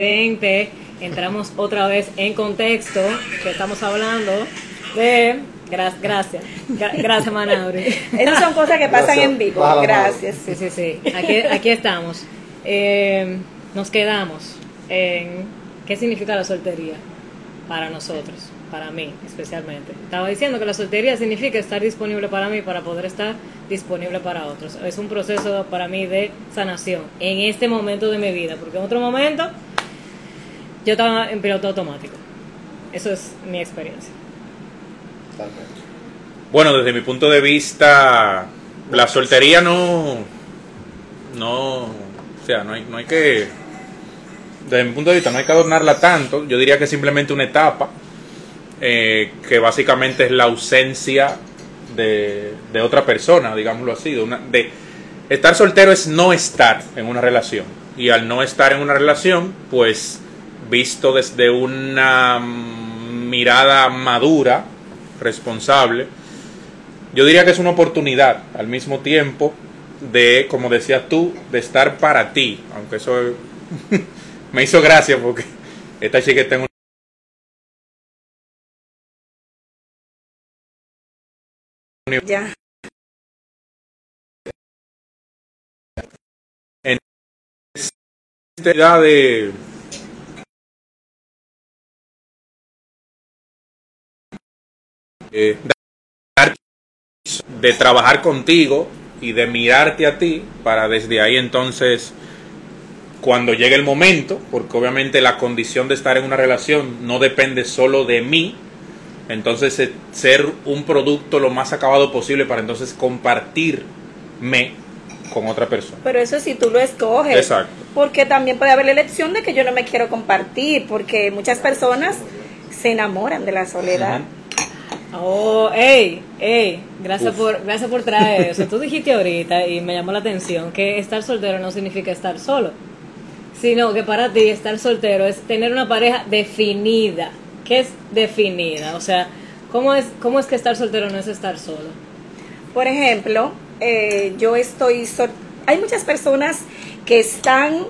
entramos otra vez en contexto, que estamos hablando de... gracias, gracias Manauri. Esas son cosas que pasan en vivo, gracias. Sí, sí, sí, aquí, aquí estamos. Eh, nos quedamos en qué significa la soltería para nosotros, para mí especialmente. Estaba diciendo que la soltería significa estar disponible para mí para poder estar disponible para otros. Es un proceso para mí de sanación en este momento de mi vida, porque en otro momento yo estaba en piloto automático. Eso es mi experiencia. Bueno, desde mi punto de vista, la soltería no, no, o sea, no hay, no hay que, desde mi punto de vista, no hay que adornarla tanto. Yo diría que es simplemente una etapa eh, que básicamente es la ausencia de, de otra persona, digámoslo así. De, estar soltero es no estar en una relación y al no estar en una relación, pues visto desde una mirada madura, responsable, yo diría que es una oportunidad al mismo tiempo de, como decías tú, de estar para ti, aunque eso me hizo gracia porque esta chica está en Ya. En esta edad de Eh, de trabajar contigo y de mirarte a ti para desde ahí entonces cuando llegue el momento, porque obviamente la condición de estar en una relación no depende solo de mí, entonces eh, ser un producto lo más acabado posible para entonces compartirme con otra persona. Pero eso si tú lo escoges. Exacto. Porque también puede haber la elección de que yo no me quiero compartir, porque muchas personas se enamoran de la soledad. Oh, hey, hey, gracias por, gracias por traer eso. Tú dijiste ahorita y me llamó la atención que estar soltero no significa estar solo, sino que para ti estar soltero es tener una pareja definida. ¿Qué es definida? O sea, ¿cómo es, cómo es que estar soltero no es estar solo? Por ejemplo, eh, yo estoy sol hay muchas personas que están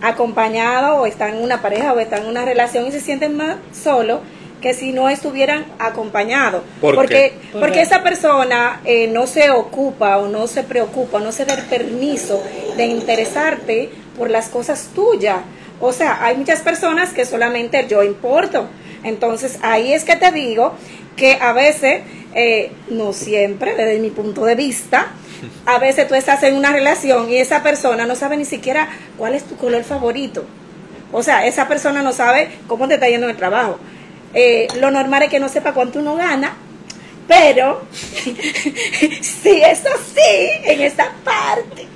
acompañados o están en una pareja o están en una relación y se sienten más solos que si no estuvieran acompañados. porque, porque esa persona eh, no se ocupa o no se preocupa, no se da el permiso de interesarte por las cosas tuyas. O sea, hay muchas personas que solamente yo importo. Entonces ahí es que te digo que a veces, eh, no siempre, desde mi punto de vista, a veces tú estás en una relación y esa persona no sabe ni siquiera cuál es tu color favorito. O sea, esa persona no sabe cómo te está yendo en el trabajo. Eh, lo normal es que no sepa cuánto uno gana, pero sí, eso sí, en esa parte.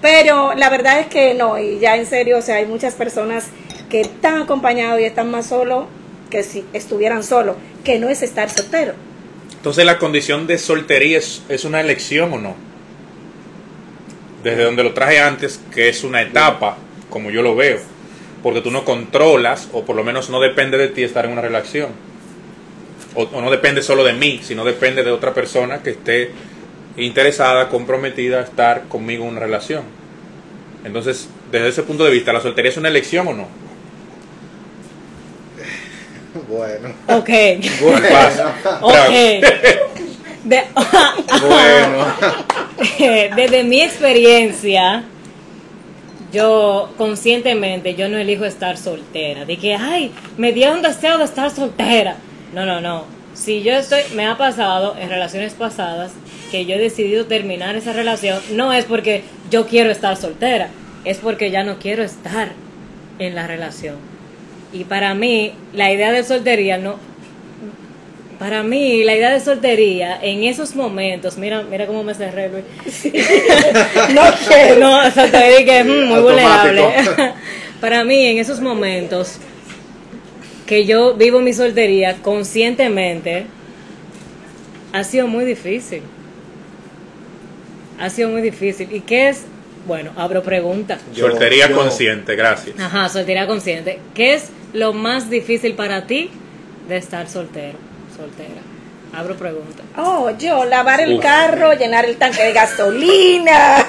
Pero la verdad es que no, y ya en serio, o sea, hay muchas personas que están acompañados y están más solos que si estuvieran solos, que no es estar soltero. Entonces, ¿la condición de soltería es, es una elección o no? Desde donde lo traje antes, que es una etapa, como yo lo veo porque tú no controlas, o por lo menos no depende de ti estar en una relación. O, no depende solo de mí, sino depende de otra persona que esté interesada, comprometida a estar conmigo en una relación. Entonces, desde ese punto de vista, ¿la soltería es una elección o no? Bueno. Ok. Bueno. okay. bueno. Desde mi experiencia, yo conscientemente yo no elijo estar soltera. De que, ay, me dieron deseo de estar soltera. No, no, no. Si yo estoy, me ha pasado en relaciones pasadas que yo he decidido terminar esa relación, no es porque yo quiero estar soltera, es porque ya no quiero estar en la relación. Y para mí, la idea de soltería no, para mí, la idea de soltería, en esos momentos, mira, mira cómo me cerré, Luis. no quiero. No, soltería que es mm, muy vulnerable. Para mí, en esos momentos que yo vivo mi soltería conscientemente, ha sido muy difícil. Ha sido muy difícil. ¿Y qué es? Bueno, abro pregunta. soltería consciente, gracias. Ajá, soltería consciente. ¿Qué es lo más difícil para ti de estar soltero? Soltera? Abro pregunta. Oh, yo, lavar el carro, llenar el tanque de gasolina,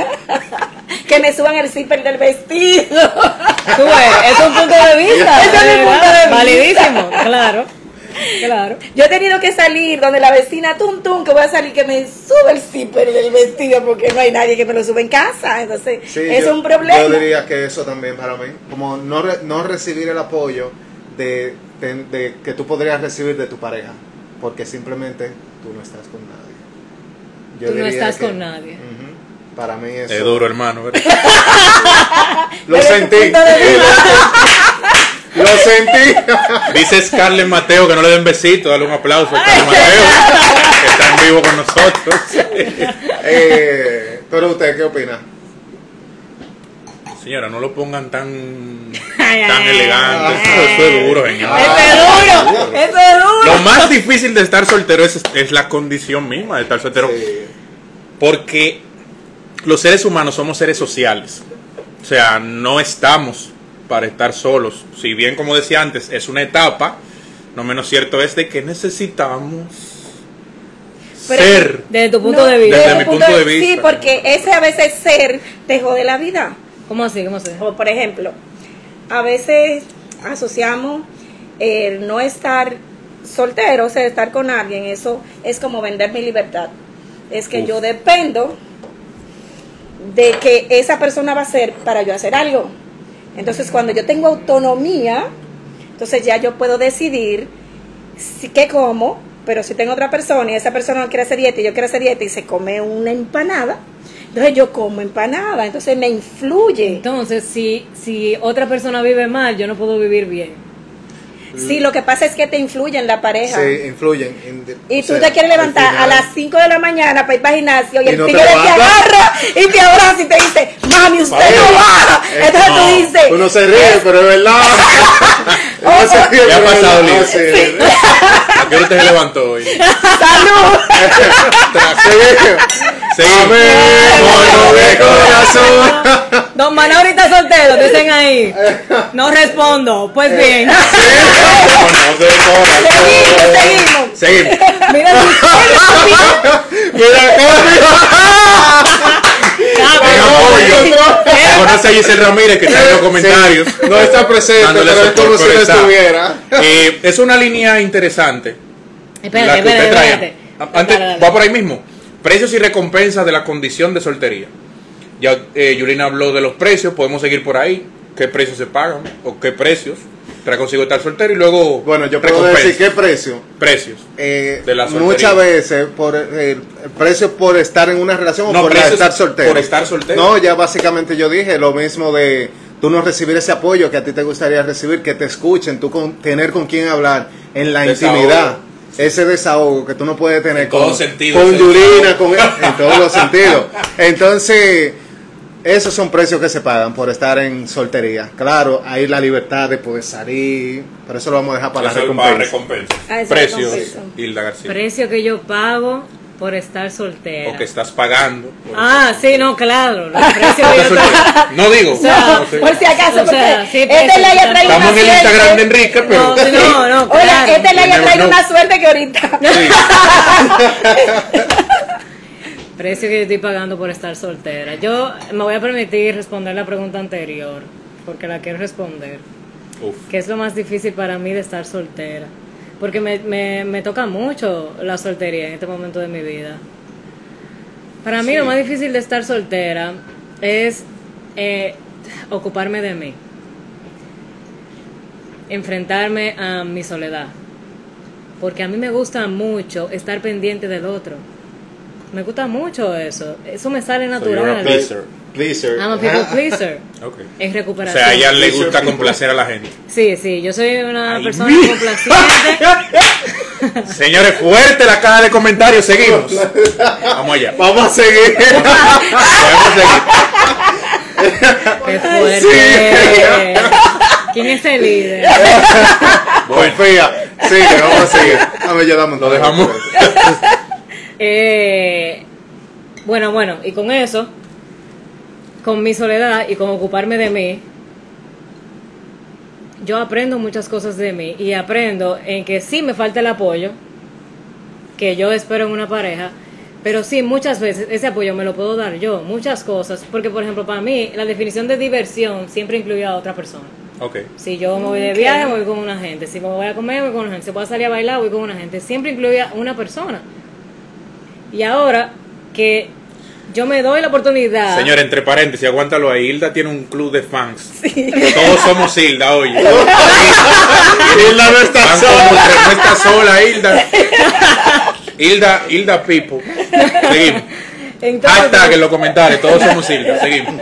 que me suban el zipper del vestido. Tú ves, es un punto de vista. Ese es mi ¿verdad? punto de vista. Validísimo, claro. Claro. Yo he tenido que salir donde la vecina tum tum que voy a salir que me sube el zipper del vestido porque no hay nadie que me lo sube en casa. Entonces, Sí, es yo- un problema. Yo diría que eso también para mí, como no, re- no recibir el apoyo de, de- de que tú podrías recibir de tu pareja, porque simplemente tú no estás con nadie. Yo Tú no estás con nadie. Para mí eso. Es duro, hermano. ¿verdad? Lo sentí. Lo sentí. Dice Scarlett Mateo que no le den besito, dale un aplauso a Scarlett Mateo, que está en vivo con nosotros. Eh, pero usted, ¿qué opina? Señora, no lo pongan tan, tan elegante. Eso, eso es duro, señor. Eso es duro, eso es duro. Lo más difícil de estar soltero es, es la condición misma de estar soltero. Sí. Porque los seres humanos somos seres sociales. O sea, no estamos para estar solos. Si bien, como decía antes, es una etapa, no menos cierto es de que necesitamos Pero- ser. Desde tu punto No, de vista. Desde tu mi punto de vista. Sí, porque ese a veces ser te jode la vida. ¿Cómo así? ¿Cómo así? O por ejemplo, a veces asociamos el no estar soltero, o sea, estar con alguien, eso es como vender mi libertad. Es que Uf. yo dependo de que esa persona va a hacer para yo hacer algo. Entonces, cuando yo tengo autonomía, entonces ya yo puedo decidir si, qué como, pero si tengo otra persona y esa persona no quiere hacer dieta y yo quiero hacer dieta y se come una empanada, entonces yo como empanada, entonces me influye. Entonces, si, si otra persona vive mal, yo no puedo vivir bien. Sí, lo que pasa es que te influye en la pareja. Sí, influyen. en- Y tú sea, te quieres levantar a las 5 de la mañana para ir para el gimnasio y, Y el no te tigre te, levantas. agarra y te abraza y te dice, mami, usted no va. Eh, Entonces no. tú dices, Uno se ríe, pero es verdad. Uno se ríe, ¿Qué ha es pasado, Liz? sí, es. ¿A qué hora se levantó hoy? salud. Seguimos. Amén. de corazón. Don Manuel ahorita soltero, dicen ahí. No respondo. Pues bien. Corazón. seguimos, seguimos. Seguimos. Mira, Mira, apoyo. Conoce a Giselle Ramírez que está en los comentarios. Sí, no está presente, pero es como si no estuviera. Eh, es una línea interesante. Espérate, espérate. Antes, va por ahí mismo. Precios y recompensas de la condición de soltería. Ya eh, Yulina habló de los precios, podemos seguir por ahí. ¿Qué precios se pagan? ¿O qué precios? Trae consigo estar soltero y luego. Bueno, yo puedo decir qué precio. Precios. Eh, De la soltería. muchas veces por eh, precio por estar en una relación o por estar soltero. por estar soltero. No, ya básicamente yo dije lo mismo de tú no recibir ese apoyo que a ti te gustaría recibir, que te escuchen, tú con, tener con quién hablar en la Desahogo. intimidad. Ese desahogo que tú no puedes tener En con, todos sentidos, con ese Yulina, con, en todos los sentidos. Entonces, esos son precios que se pagan por estar en soltería. Claro, hay la libertad de poder salir, pero eso lo vamos a dejar para la es para recompensa. recompensa. Ah, recompensa. Hilda García. Precio que yo pago por estar soltera. O que estás pagando. Ah, sí, no, claro. Los precios que yo. No digo. O sea, no sé. Por si acaso, O sea, sí, porque este le haya precio, traído Estamos una en el Instagram de suerte. Enrique, pero. No, no, no, Oye, claro. este le haya traído never una suerte que ahorita. Precio que yo estoy pagando por estar soltera. Yo me voy a permitir responder la pregunta anterior, porque la quiero responder. Uf. ¿Qué es lo más difícil para mí de estar soltera? Porque me, me, me toca mucho la soltería en este momento de mi vida. Para mí lo más difícil de estar soltera es eh, ocuparme de mí. Enfrentarme a mi soledad. Porque a mí me gusta mucho estar pendiente del otro. Me gusta mucho eso. Eso me sale a natural. pleaser. Pleaser. I'm a people pleaser. Ok. Es O recuperación. sea, a ella le gusta complacer a la gente. Sí, sí, yo soy una Ay, persona mira. complaciente. Señores, fuerte la caja de comentarios. Seguimos. Vamos allá. Vamos a seguir. Podemos seguir. Qué fuerte. ¿Quién es el líder? Bueno, Confía. Sigue, vamos a seguir. A ver, ya damos. Lo dejamos. Eh, bueno, bueno, y con eso, con mi soledad y con ocuparme de mí, yo aprendo muchas cosas de mí y aprendo en que sí me falta el apoyo que yo espero en una pareja, Pero sí, muchas veces ese apoyo me lo puedo dar yo, muchas cosas. Porque, por ejemplo, para mí, la definición de diversión siempre incluye a otra persona. Ok. Si yo me voy de viaje, voy con una gente. Si me voy a comer, voy con una gente. Si voy a salir a bailar, voy con una gente. Siempre incluye a una persona. Y ahora que yo me doy la oportunidad. Señor, entre paréntesis, aguántalo ahí. Hilda tiene un club de fans. Todos somos Hilda, oye. Hilda no está Van sola. como tres, no está sola, Hilda. Hilda, Hilda Pipo. Seguimos. Entonces, Hashtag en los comentarios, todos somos Hilda. Seguimos.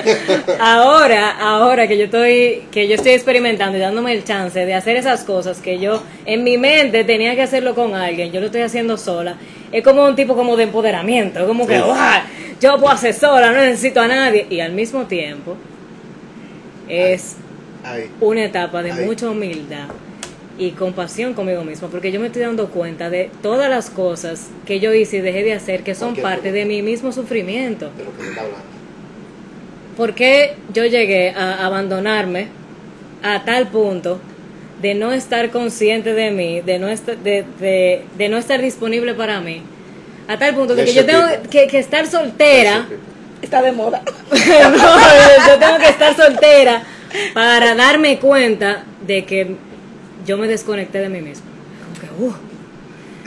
ahora, ahora que yo estoy, que yo estoy experimentando y dándome el chance de hacer esas cosas que yo en mi mente tenía que hacerlo con alguien, yo lo estoy haciendo sola. Es como un tipo como de empoderamiento, como que "Guau, yo puedo hacer sola, no necesito a nadie. Y al mismo tiempo es Ahí. una etapa de Ay. mucha humildad y compasión conmigo mismo, porque yo me estoy dando cuenta de todas las cosas que yo hice y dejé de hacer que son parte de mi mismo sufrimiento. De lo que se está hablando. ¿Por qué yo llegué a abandonarme a tal punto de no estar consciente de mí, de no, estar, de, de- de no estar disponible para mí? A tal punto de que yo tengo que, que estar soltera. Está de moda. no, yo tengo que estar soltera para darme cuenta de que yo me desconecté de mí mismo. Como que, uh,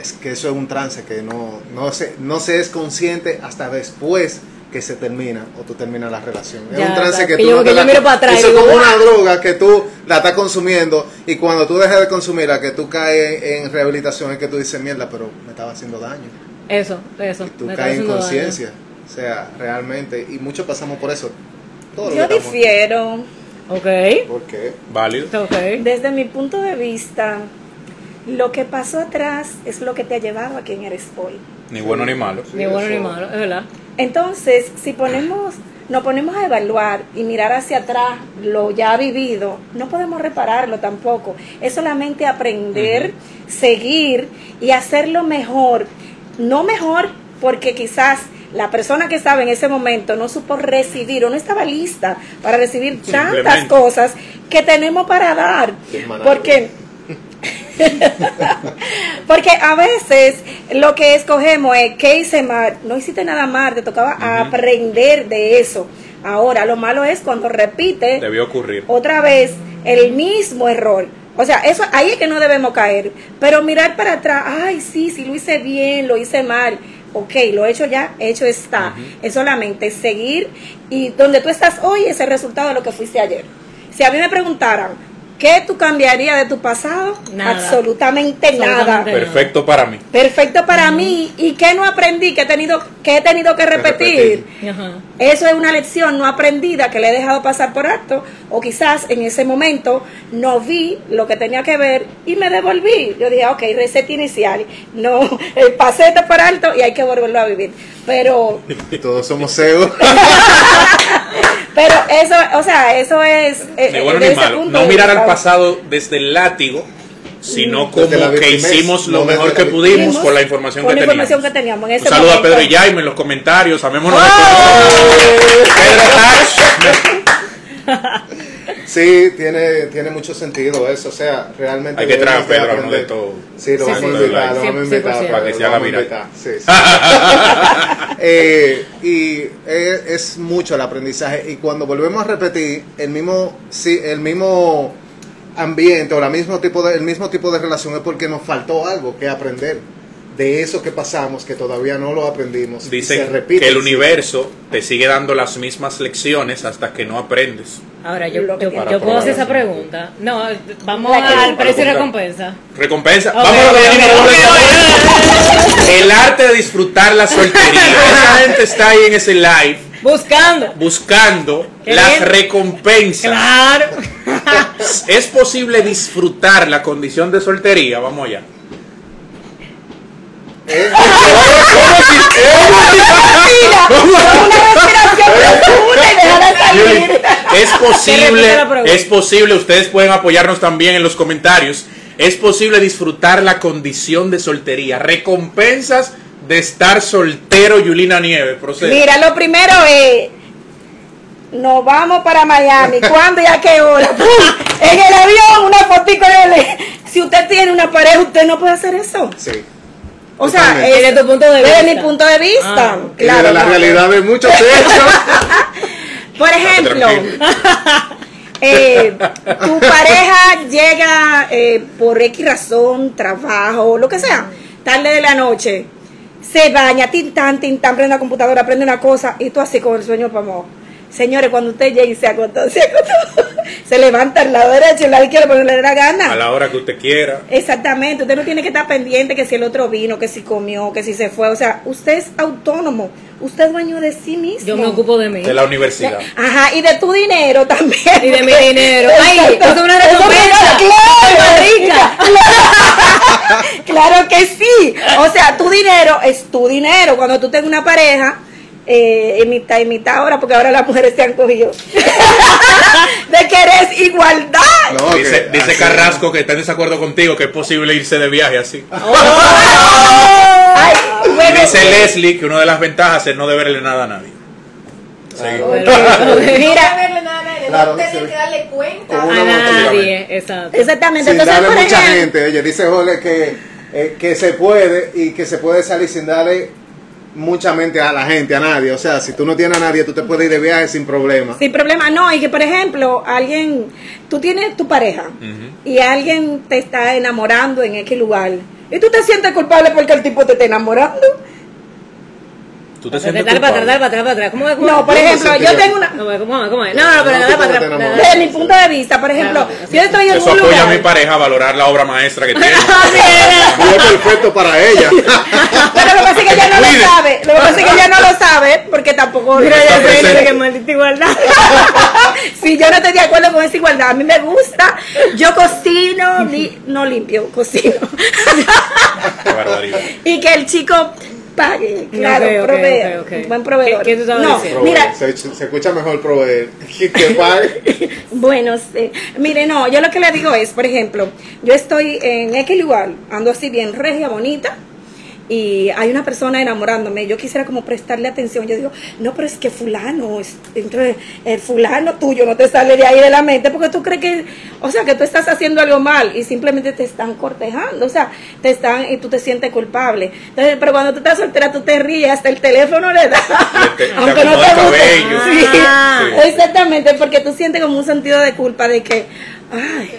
Es que eso es un trance que no, no, se, no se es consciente hasta después que se termina o tú terminas la relación. Es un trance que que tú yo- no que te yo la- miro para atrás y Eso es como una droga que tú la estás consumiendo y cuando tú dejas de consumirla, que tú caes en rehabilitación es que tú dices, mierda, pero me estaba haciendo daño. eso, eso. Y tú me caes en conciencia. O sea, realmente, y muchos pasamos por eso. Todos Yo difiero. Ok, ¿Por qué? Válido. ok. Desde mi punto de vista, lo que pasó atrás es lo que te ha llevado a quien eres hoy. Ni bueno ni malo. Ni bueno ni malo, es verdad. Entonces, si ponemos, nos ponemos a evaluar y mirar hacia atrás lo ya vivido, no podemos repararlo tampoco. Es solamente aprender, seguir y hacerlo mejor. No mejor porque quizás la persona que estaba en ese momento no supo recibir o no estaba lista para recibir tantas cosas que tenemos para dar. Porque porque a veces lo que escogemos es qué hice mal, no hiciste nada mal, te tocaba aprender de eso. Ahora, lo malo es cuando repite Debió ocurrir. otra vez el mismo error. O sea, eso ahí es que no debemos caer. Pero mirar para atrás, ay, sí, sí lo hice bien, lo hice mal. Ok, lo he hecho ya, hecho está. Es solamente seguir y donde tú estás hoy es el resultado de lo que fuiste ayer. Si a mí me preguntaran, ¿qué tú cambiarías de tu pasado? Nada. Absolutamente, nada. Perfecto para mí. Perfecto para mí. ¿Y qué no aprendí? ¿Qué he tenido, qué he tenido que repetir? Eso es una lección no aprendida que le he dejado pasar por alto o quizás en ese momento no vi lo que tenía que ver y me devolví. Yo dije, ok, reset inicial. No, pasé esto por alto y hay que volverlo a vivir. Pero, Todos somos ciegos. pero eso, o sea, eso es... eh, Ni bueno ni malo. No mirar al pasado desde el látigo, sino como que hicimos lo no mejor que pudimos con la información con que teníamos. información que teníamos en ese Un saludo a. Pedro y Jaime en los comentarios. Amémonos de ¡Oh! Pedro Hatch. Sí, tiene, tiene mucho sentido eso. O sea, realmente. Hay que traer a Pedro hablando de todo. Sí, lo vamos sí, a invitar, lo vamos a invitar. 100%. Para que se haga a invitar, sí, sí. Eh, y es, es mucho el aprendizaje. Y cuando volvemos a repetir el mismo, sí, el mismo ambiente o la mismo tipo de, el mismo tipo de relación es porque nos faltó algo que aprender de eso que pasamos que todavía no lo aprendimos. y se Dicen repite, que el universo te sigue dando las mismas lecciones hasta que no aprendes. Ahora, yo, yo, yo puedo hacer esa pregunta. No, vamos al precio y recompensa. Recompensa. Ok, Vamos a ok, ver, ok, ok. El arte de disfrutar la soltería. Esa gente está ahí en ese live Buscando. buscando las bien. recompensas. Claro. ¿Es posible disfrutar la condición de soltería? Vamos allá. Eh, Es Que posible, repita la pregunta. es posible, ustedes pueden apoyarnos también en los comentarios. Es posible disfrutar la condición de soltería. Recompensas de estar soltero, Yulina Nieves. Procede. Mira, lo primero es, nos vamos para Miami. ¿Cuándo y a qué hora? ¡Pum! En el avión, una fotico de. Si usted tiene una pareja, usted no puede hacer eso. sí. O sea, Desde tu punto de desde vista. mi punto de vista. Ah. Claro. de la realidad de muchos hechos. Por ejemplo, Tranquilo. eh, tu pareja llega eh, por X razón, trabajo, lo que sea, tarde de la noche, se baña, tintan, tintan, prende la computadora, prende una cosa y tú así con el sueño para Señores, cuando usted llegue y se acostó, se acostó, se levanta al lado derecho, al lado izquierdo, porque le da A gana. la hora que usted quiera. Exactamente, usted no tiene que estar pendiente que si el otro vino, que si comió, que si se fue, o sea, usted es autónomo, usted es dueño de sí mismo. Yo me ocupo de mí. De la universidad. Ajá, y de tu dinero también. Y de mi dinero. Ay, Exacto. eso es una recompensa. claro. Rica. Claro que sí. O sea, tu dinero es tu dinero. Cuando tú tengas una pareja, eh, en mitad y mitad ahora, porque ahora las mujeres se han cogido. de que eres igualdad. No, Dice, que dice así- Carrasco que está en desacuerdo contigo que es posible irse de viaje así. Ay, bueno, dice Leslie que una de las ventajas es no deberle nada a nadie. Seguimos. Mira, verle nada a nadie, Claro, no tener que darle cuenta. A nadie, exacto. exactamente. sin Entonces, darle por mucha ejemplo, gente. Oye, dice Jorge que, eh, que se puede y que se puede salir sin darle mucha mente a la gente, a nadie. O sea, si tú no tienes a nadie, tú te puedes ir de viaje sin problema. Sin problema, no, y que por ejemplo, alguien, tú tienes tu pareja y alguien te está enamorando en X lugar y tú te sientes culpable porque el tipo te está enamorando. ¿Tú te Dale sientes para atrás, dale para atrás, para atrás. ¿Cómo es? ¿Cómo No, por ejemplo, yo tengo una, ¿Cómo es? ¿Cómo es? ¿Cómo es? No, no, pero No, dale para atrás. dale, desde dale. mi punto de vista, por ejemplo, si yo estoy en Eso un apoya a mi lugar, pareja a valorar la obra maestra que tiene. Y es perfecto para ella. pero lo que pasa es que ella no lo sabe, lo que pasa es que ella no lo sabe porque tampoco Mira, ya sé que maldita igualdad. si yo no estoy de acuerdo con esa igualdad, a mí me gusta, yo cocino, no limpio, cocino. Qué barbaridad. y que el chico pague, claro, Ok, ok, provee, ok, ok. un buen proveedor. ¿Qué- qué tú estabas no, mira, se, se escucha mejor proveer que que pague. bueno, sí. mire, no, yo lo que le digo es, por ejemplo, yo estoy en X lugar, ando así bien regia, bonita, y hay una persona enamorándome, yo quisiera como prestarle atención, yo digo, no, pero es que fulano, es- entonces el fulano tuyo no te sale de ahí de la mente porque tú crees que, o sea, que tú estás haciendo algo mal y simplemente te están cortejando, o sea, te están y tú te sientes culpable. Entonces, pero cuando tú estás soltera, tú te ríes, hasta el teléfono le da, Le te- te aunque no te guste. cabello. Sí. Ah. Sí. Exactamente, porque tú sientes como un sentido de culpa de que, ay,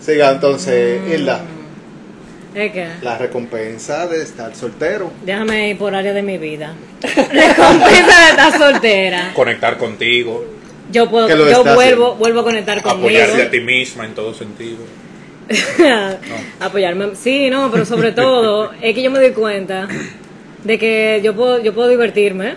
Siga entonces, Hilda. La recompensa de estar soltero. Déjame ir por área de mi vida. Recompensa de estar soltera. Conectar contigo, Yo puedo, yo vuelvo, haciendo. vuelvo a conectar conmigo. apoyarte a ti misma en todo sentido. Apoyarme. Sí, no, pero sobre todo es que yo me doy cuenta de que yo puedo, yo puedo divertirme.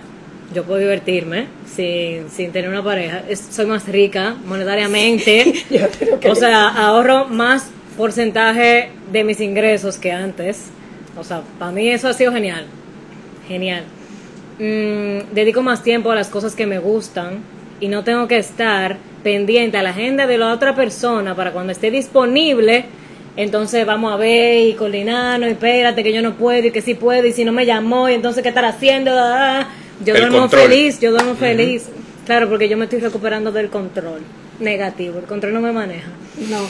Yo puedo divertirme sin, sin tener una pareja. Es- soy más rica monetariamente. yo creo que O sea, ahorro más porcentaje de mis ingresos que antes. O sea, para mí eso ha sido genial. Genial. Mm, dedico más tiempo a las cosas que me gustan y no tengo que estar pendiente a la agenda de la otra persona para cuando esté disponible. Entonces vamos a ver y coordinarnos y espérate que yo no puedo y que sí puedo y si no me llamó y entonces qué estar haciendo. Ah, Yo El duermo control. feliz, yo duermo feliz. Claro, porque yo me estoy recuperando del control negativo. El control no me maneja. no.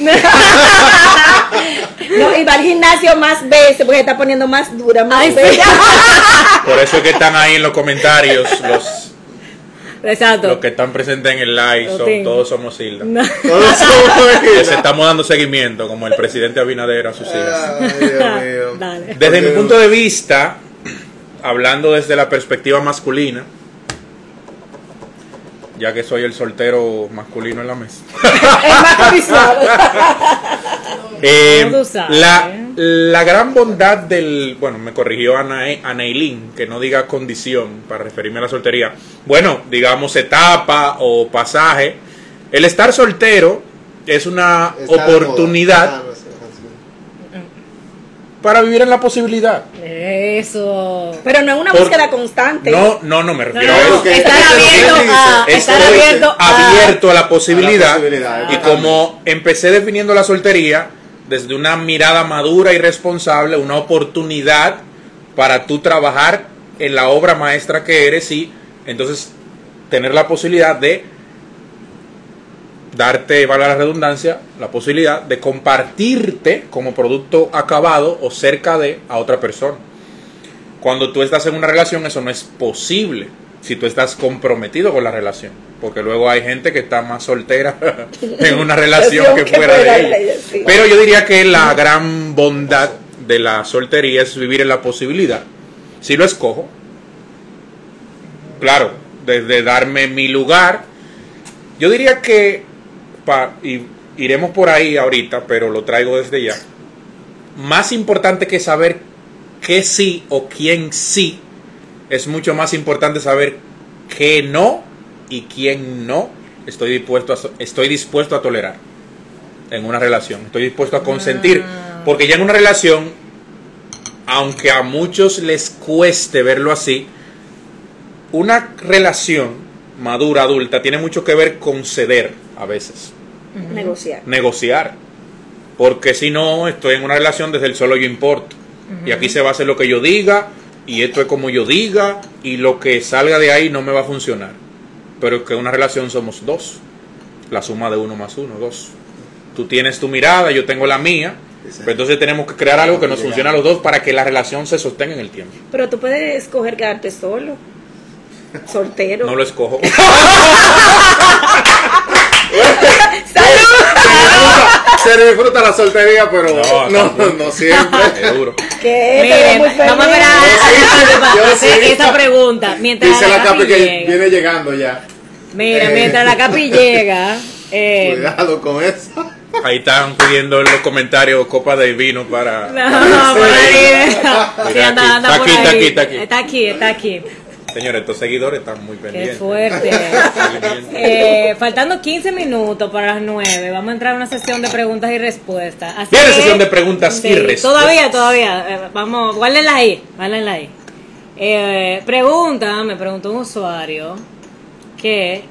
no, y va al gimnasio más veces porque está poniendo más dura, más Ay, sí. bella. Por eso es que están ahí en los comentarios los, Exacto. los que están presentes en el live. Son, tengo. todos somos Hilda. No. Todos somos Les estamos dando seguimiento, como el presidente Abinader a sus hijas. Ay, Dios mío. Dale. Desde mi punto de vista, hablando desde la perspectiva masculina, ya que soy el soltero masculino en la mesa, es más codiciado. eh, la, la gran bondad del, bueno, me corrigió Ana, Anailín, que no diga condición para referirme a la soltería, bueno, digamos etapa o pasaje, el estar soltero es una Está moda. oportunidad Ah, no sé, así. Para vivir en la posibilidad. Eso. Pero no es una Por- búsqueda constante. No, no, no me refiero no, a eso. que- estar abierto a, estar Estoy abierto a, abierto a la posibilidad. A la posibilidad, y como empecé definiendo la soltería desde una mirada madura y responsable, una oportunidad para tú trabajar en la obra maestra que eres y entonces tener la posibilidad de darte, valga la redundancia, la posibilidad de compartirte como producto acabado o cerca de a otra persona. Cuando tú estás en una relación eso no es posible si tú estás comprometido con la relación, porque luego hay gente que está más soltera en una relación que fuera de ella. Pero yo diría que la gran bondad de la soltería es vivir en la posibilidad, si lo escojo, claro, desde darme mi lugar, yo diría que, pa- y iremos por ahí ahorita, pero lo traigo desde ya, más importante que saber qué sí o quién sí, es mucho más importante saber qué no y quién no estoy dispuesto a, estoy dispuesto a tolerar en una relación, estoy dispuesto a consentir, porque ya en una relación, aunque a muchos les cueste verlo así, una relación madura, adulta, tiene mucho que ver con ceder a veces, Negociar. negociar. Porque si no, estoy en una relación desde el solo yo importo. Y aquí se va a hacer lo que yo diga, y esto es como yo diga, y lo que salga de ahí no me va a funcionar. Pero que una relación somos dos. La suma de uno más uno, dos. Tú tienes tu mirada, yo tengo la mía. Pero entonces tenemos que crear algo que nos funcione a los dos para que la relación se sostenga en el tiempo. Pero tú puedes escoger quedarte solo. Soltero. No lo escojo. Se disfruta la soltería, pero No, no, no, siempre. Es duro. Que te Miren, vamos a esperar a- Yo a hacer sí. esa pregunta. Mientras Dice la, la Capi Capi que llega. viene llegando ya. Mira, Eh. mientras la Capi llega. eh, Cuidado con eso. Ahí están pidiendo en los comentarios copa de vino para... no, por ahí. Está aquí, está ahí. aquí, está aquí. Está aquí, está aquí. Señores, estos seguidores están muy Qué pendientes. fuerte. Eh, faltando 15 minutos para las 9, vamos a entrar a una sesión de preguntas y respuestas. Así Viene que- sesión de preguntas Sí, y respuestas. Todavía, todavía. Eh, vamos, guárdenla ahí, guárdenla ahí. Eh, pregunta, me preguntó un usuario que,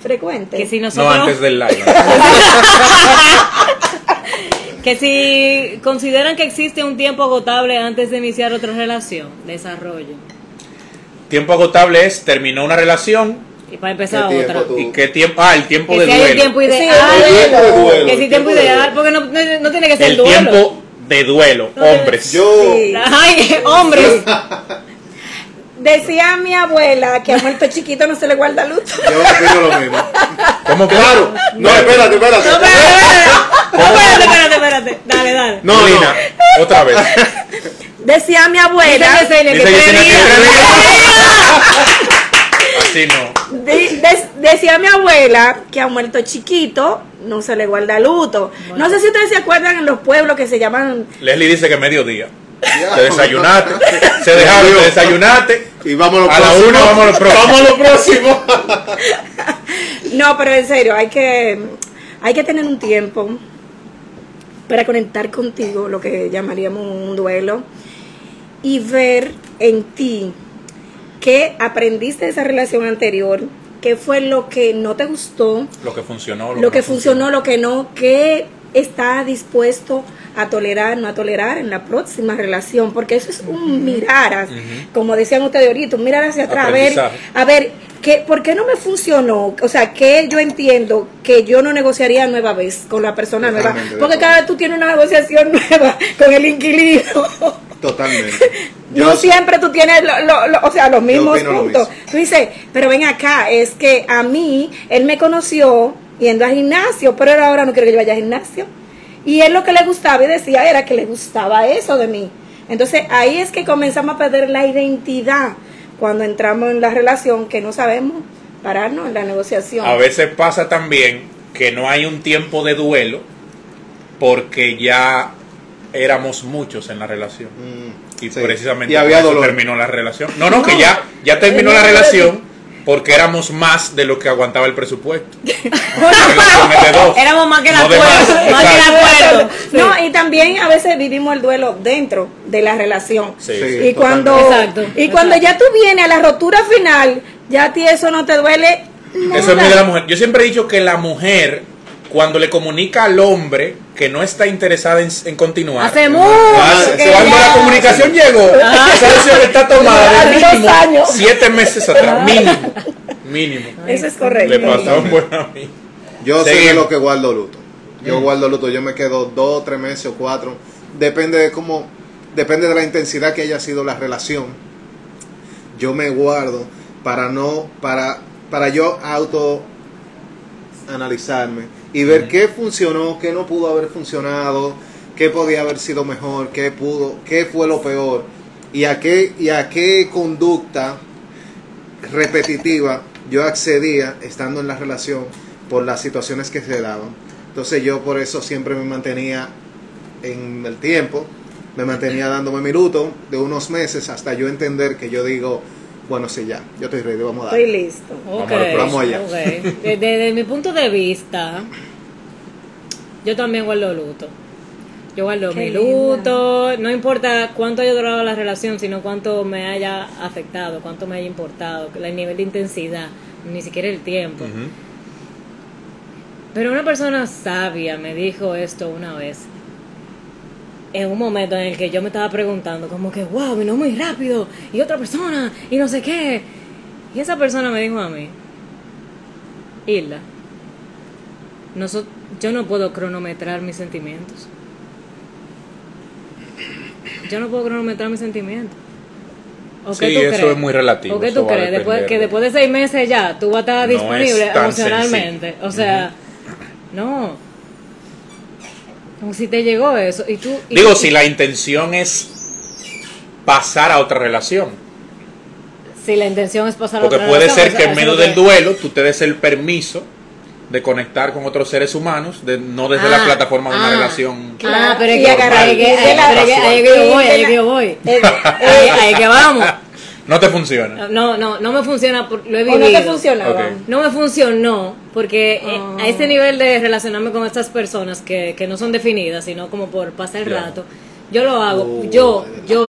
Frecuente. que si No, antes del live. que si consideran que existe un tiempo agotable antes de iniciar otra relación, desarrollo. Tiempo agotable es, terminó una relación Y para empezar ¿Qué tiempo otra. tú? y qué tiempo... Ah, el tiempo Que de si hay un duelo. Sí, ideal. el tiempo de duelo, que si el tiempo tiempo de ideal, porque no, no, no tiene que ser El duelo. tiempo de duelo, hombres. Yo, Sí. Ay, hombres. Decía mi abuela que a muerto chiquito no se le guarda luto. yo opino lo mismo. ¿Cómo? Claro. No, espérate, espérate. No, espérate, espérate. No, espérate. Dale, dale. No, no. Lina, otra vez. Decía mi abuela. Que Dice Así no. de- de- decía mi abuela que a un muerto chiquito no se le guarda luto. No sé si ustedes se acuerdan en los pueblos que se llaman Leslie dice que mediodía. Ya. Te desayunaste. Se dejaron, te desayunaste. Y vamos a lo A la una vamos a lo próximo. Vamos a lo próximo. No, pero en serio, hay que, hay que tener un tiempo para conectar contigo, lo que llamaríamos un duelo, y ver en ti qué aprendiste de esa relación anterior, qué fue lo que no te gustó, Lo que funcionó. lo que no funcionó, lo que no, qué está dispuesto a tolerar, no a tolerar en la próxima relación, porque eso es un mirar, como decían ustedes ahorita, un mirar hacia atrás, a ver, a ver, ¿qué, ¿por qué no me funcionó? O sea, que yo entiendo que yo no negociaría nueva vez con la persona nueva, Totalmente porque cada vez tú tienes una negociación nueva con el inquilino. Totalmente. Yo no siempre tú tienes, lo- lo- lo- o sea, los mismos puntos. mismo. Tú dices, pero ven acá, es que a mí, él me conoció yendo al gimnasio, pero él ahora no quiere que yo vaya al gimnasio. Y él lo que le gustaba y decía era que le gustaba eso de mí. Entonces ahí es que comenzamos a perder la identidad cuando entramos en la relación que no sabemos pararnos en la negociación. A veces pasa también que no hay un tiempo de duelo porque ya éramos muchos en la relación. Mm, Y sí. precisamente Y había por eso dolor. terminó la relación. No, no, No. que ya, ya terminó Tenía la relación porque éramos más de lo que aguantaba el presupuesto. Dos. Éramos más que el No acuerdo. más, Más que el acuerdo. Sí. No, y también a veces vivimos el duelo dentro de la relación. Sí, Sí. sí. y cuando Exacto, y cuando ya tú vienes a la rotura final, ya a ti eso no te duele. Eso es muy de la mujer. Yo siempre he dicho que la mujer, cuando le comunica al hombre que no está interesada en, en continuar, Hace mucho cuando la comunicación llegó, esa decisión está tomada de mínimo años. siete meses atrás. Mínimo. Mínimo. Eso es correcto. Le pasó a un buen amigo. Yo soy de Seguimos. lo que guardo luto. Yo Mm. guardo luto, yo me quedo dos, tres meses o cuatro. Depende de cómo, depende de la intensidad que haya sido la relación. Yo me guardo para no, para, para yo auto analizarme y ver qué funcionó, qué no pudo haber funcionado, qué podía haber sido mejor, qué pudo, qué fue lo peor y a qué y a qué conducta repetitiva yo accedía estando en la relación por las situaciones que se daban. Entonces yo por eso siempre me mantenía en el tiempo, me mantenía dándome mi luto de unos meses hasta yo entender que yo digo, bueno, sí, ya, yo estoy ready, vamos a dar. Estoy listo. Ok, Vamos, vamos allá. ok. Desde, desde mi punto de vista, yo también guardo luto. Yo guardo Qué mi linda. luto, no importa cuánto haya durado la relación, sino cuánto me haya afectado, cuánto me haya importado, el nivel de intensidad, ni siquiera el tiempo. Pero una persona sabia me dijo esto una vez. En un momento en el que yo me estaba preguntando, como que, wow, vino muy rápido, y otra persona, y no sé qué. Y esa persona me dijo a mí, Hilda, yo no puedo cronometrar mis sentimientos. Yo no puedo cronometrar mis sentimientos. ¿O qué Sí, tú eso crees? es muy relativo, ¿O qué tú crees? Después, que de- después de seis meses ya tú vas a estar No es disponible tan emocionalmente. O sea, no. Como si te llegó eso y tú... y Digo, tú- si la intención es pasar a otra relación. si la intención es pasar a Porque otra puede relación, ser eso- que en medio lo del duelo tú te des el permiso de conectar con otros seres humanos, de, no desde la Ah, plataforma de una ah. relación. Ah, pero es Y que, ahí que- y la- ahí que- ahí que yo voy, ahí es que yo voy. Eh, Ahí ahí que vamos. No te funciona. No, no, no me funciona, por- lo he ¿O vivido. no te funcionaba? Ok. No me funcionó porque eh, Ah. a ese nivel de relacionarme con estas personas que, que no son definidas, sino como por pasar el rato, yo lo hago. Oh, yo, yo.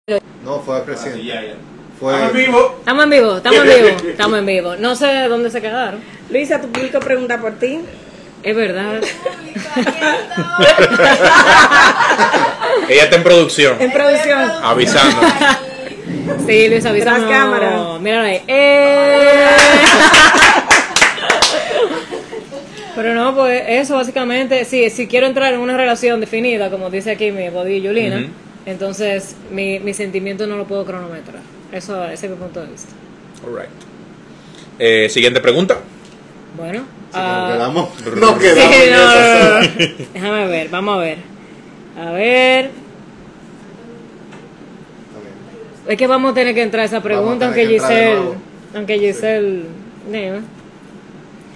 No, fue presidente. ya, ya. Fue, Estamos en vivo. Estamos en vivo, estamos en vivo, estamos en vivo. No sé dónde se quedaron. Luisa, tu público pregunta por ti. Es verdad. Ella está en producción, En producción. avisando. Sí, Luis, avísame. Tras cámara. Míralo ahí. ¡Eh! Pero no, pues eso básicamente, sí, si quiero entrar en una relación definida, como dice aquí mi body Yulina, Ujú. entonces mi, mi sentimiento no lo puedo cronometrar. Eso ese es mi punto de vista. All right. Eh, siguiente pregunta. Bueno, nos ah, quedamos, nos sí, quedamos en no, no, esa. no, no. déjame ver, vamos a ver. A ver, es que vamos a tener que entrar a esa pregunta, a aunque que Giselle, aunque Giselle.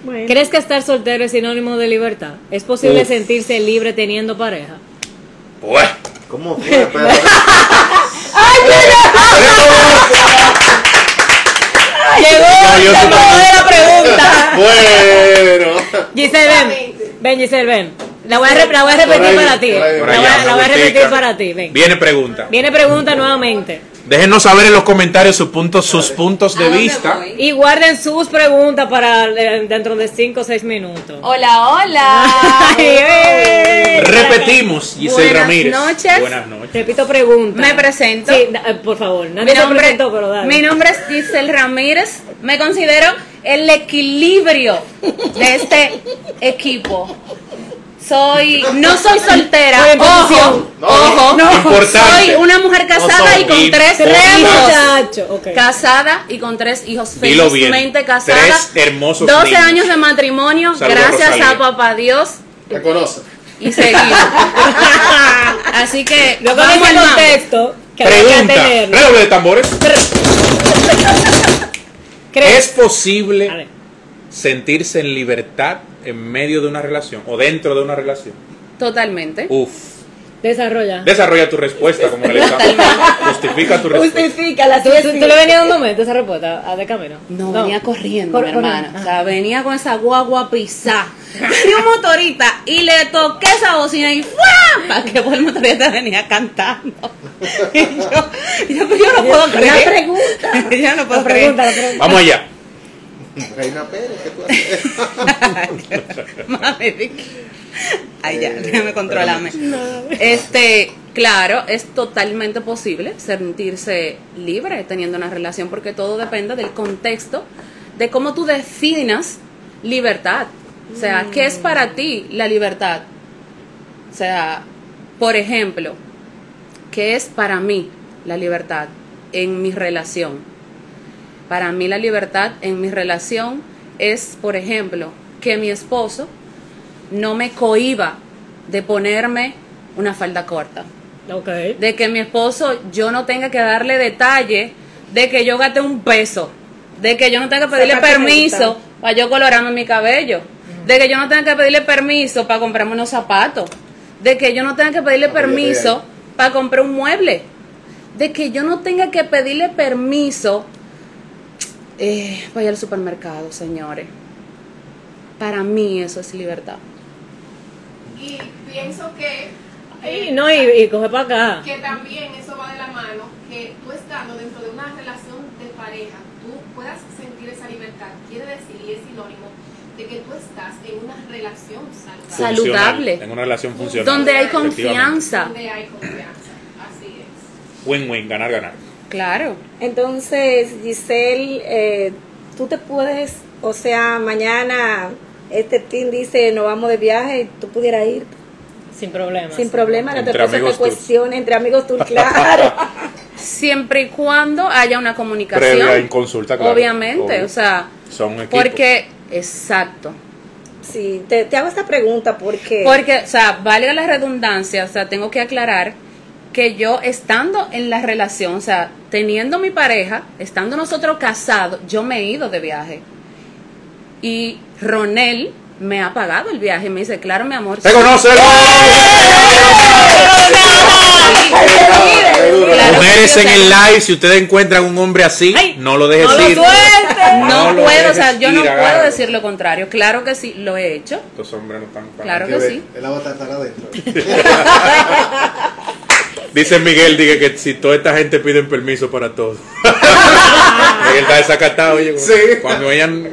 Bueno. ¿Crees que estar soltero es sinónimo de libertad? ¿Es posible Uf. sentirse libre teniendo pareja? Bueno. ¿Cómo fue? Pero- Llegó No, yo el supongo- modo de la pregunta. bueno. Giselle, ven. Ven, Giselle, ven. La voy a, rep- la voy a repetir ahí, para ti. La voy a, la voy a repetir para ti. Ven. Viene pregunta. Viene pregunta nuevamente. Déjenos saber en los comentarios sus puntos, sus puntos de vista. Y guarden sus preguntas para dentro de 5 o 6 minutos. Hola, hola. Ay, eh. Repetimos, Giselle Buenas Ramírez. noches. Buenas noches. Repito pregunta. Me presento. Sí, por favor. Nadie Mi nombre, presentó, pero dale. mi nombre es Giselle Ramírez. Me considero el equilibrio de este equipo. Soy, no soy soltera, ojo, posición. ojo, Importante. soy una mujer casada son y con tres hijos. Muchacho, ok. Casada y con tres hijos, Dilo bien. felizmente casada. Tres hermosos 12 niños. años de matrimonio, Saludos, gracias Rosalía. a papá Dios ¿Te conoce? y seguimos. Así que Luego vamos al contexto, que Pregunta. Redoble de tambores. ¿Es posible A ver. Sentirse en libertad en medio de una relación o dentro de una relación? Totalmente. Uf. Desarrolla. Desarrolla tu respuesta como le Justifica tu respuesta. Justifícala, ¿Tú, sí, tú, sí. tú le venías dando mente esa respuesta a de camino? No, venía corriendo, Cor- mi hermana. O sea, venía con esa guagua pisá. Tenía un motorista y le toqué esa bocina y ¡fua! Para que el motorista venía cantando. Y yo, yo, yo no puedo creer. La pregunta. Yo no puedo La pregunta, la creer. pregunta. Vamos allá. Reina Pérez, ¿qué tú haces? Mami. Ay, ya, déjame controlarme. Este, claro, es totalmente posible sentirse libre teniendo una relación, porque todo depende del contexto, de cómo tú definas libertad. O sea, ¿qué es para ti la libertad? O sea, por ejemplo, ¿qué es para mí la libertad en mi relación? Para mí la libertad en mi relación es, por ejemplo, que mi esposo no me cohiba de ponerme una falda corta. De que mi esposo yo no tenga que darle detalle de que yo gaste un peso. De que yo no tenga que pedirle permiso para yo colorarme mi cabello. De que yo no tenga que pedirle permiso para comprarme unos zapatos. De que yo no tenga que pedirle estoy permiso para comprar un mueble. De que yo no tenga que pedirle permiso eh, ir al supermercado, señores. Para mí eso es libertad. Y pienso que, Y no, y, y coge para acá. que también eso va de la mano, que tú estando dentro de una relación de pareja, tú puedas sentir esa libertad. Quiere decir, y es sinónimo, de que tú estás en una relación saludable. Salud. Saludable. En una relación funcional. Donde hay confianza. Donde hay confianza. Así es. Win-win, ganar, ganar. Claro. Entonces, Giselle, eh, tú te puedes, o sea, mañana este team dice nos vamos de viaje y tú pudieras ir Sin problema. sin problema, esposo te amigos tours. cuestione, entre amigos tú, claro. Siempre y cuando haya una comunicación. Previa en consulta, claro. Obviamente, Obvio. o sea, Son equipos. porque, exacto. sí, te, te hago esta pregunta porque... Porque, o sea, valga la redundancia, o sea, tengo que aclarar que yo estando en la relación, o sea, teniendo mi pareja, estando nosotros casados, yo me he ido de viaje. Y Ronel me ha pagado el viaje. Me dice, claro, mi amor. ¡Se conoce! Mujeres en el live, si ustedes encuentran un hombre así, Ay, no lo dejes no lo ir. sueltes. No, No lo puedo, o sea, yo no puedo decir lo contrario. Claro que sí, lo he hecho. Estos hombres no están para Claro que ver, sí. El agua está adentro. Dice Miguel, dice que si toda esta gente piden permiso para todo. Miguel está desacatado, oye. Sí. Cuando vayan.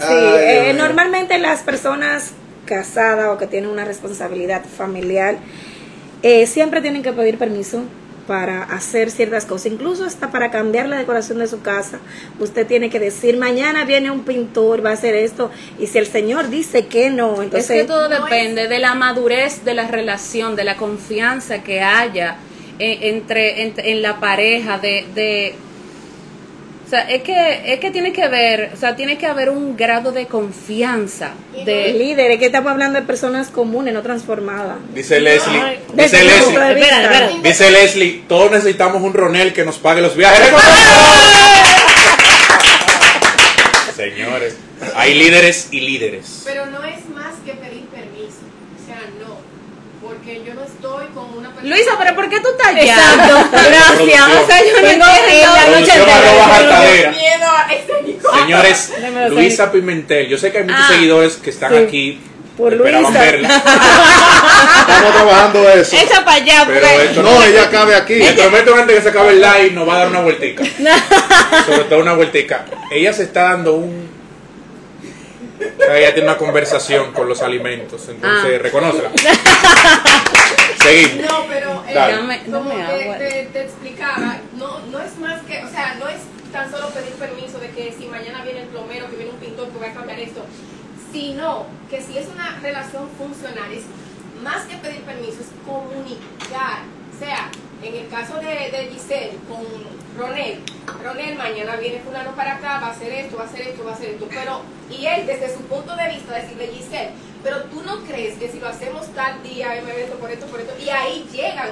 Sí, eh, normalmente las personas casadas o que tienen una responsabilidad familiar eh, siempre tienen que pedir permiso para hacer ciertas cosas, incluso hasta para cambiar la decoración de su casa. Usted tiene que decir, mañana viene un pintor, va a hacer esto, y si el señor dice que no, Es entonces... que todo no depende de la madurez de la relación, de la confianza que haya eh, entre, entre- en la pareja, de, de o sea, es que es que tiene que ver, o sea, tiene que haber un grado de confianza de líder, es que estamos hablando de personas comunes, no transformadas. Dice Leslie, Ay, dice Leslie. Espera, espera. dice Leslie, todos necesitamos un Ronel que nos pague los viajes. Señores, hay líderes y líderes. Pero no es más que pedir permiso. O sea, no. Porque yo no estoy con una persona. Luisa, pero ¿por qué tú estás allá? Exacto, gracias. O sea, yo no Tengo la noche entera. Señores, Luisa Pimentel, yo sé que hay muchos Ah. seguidores que están Sí. aquí. Por Luisa. verla, Estamos trabajando eso. Echa para allá, pero esto No, ella cabe aquí. Le prometo antes que se acabe el live nos va a dar una vueltica. Sobre todo una vueltica. Ella se está dando un. O sea, ella tiene una conversación con los alimentos. Entonces, Ah. reconócela. Seguimos. No, pero eh, como dame te, te- te explicaba, no, no es más que, o sea, no es tan solo pedir permiso de que si mañana viene el plomero, que viene un pintor que va a cambiar esto, sino que si es una relación funcional, es más que pedir permiso, es comunicar. O sea, en el caso de, de Giselle con Ronel, Ronel mañana viene fulano para acá, va a hacer esto, va a hacer esto, va a hacer esto, pero, y él desde su punto de vista decirle Giselle, pero tú no crees que si lo hacemos tal día, me esto, por esto, por esto, y ahí llegan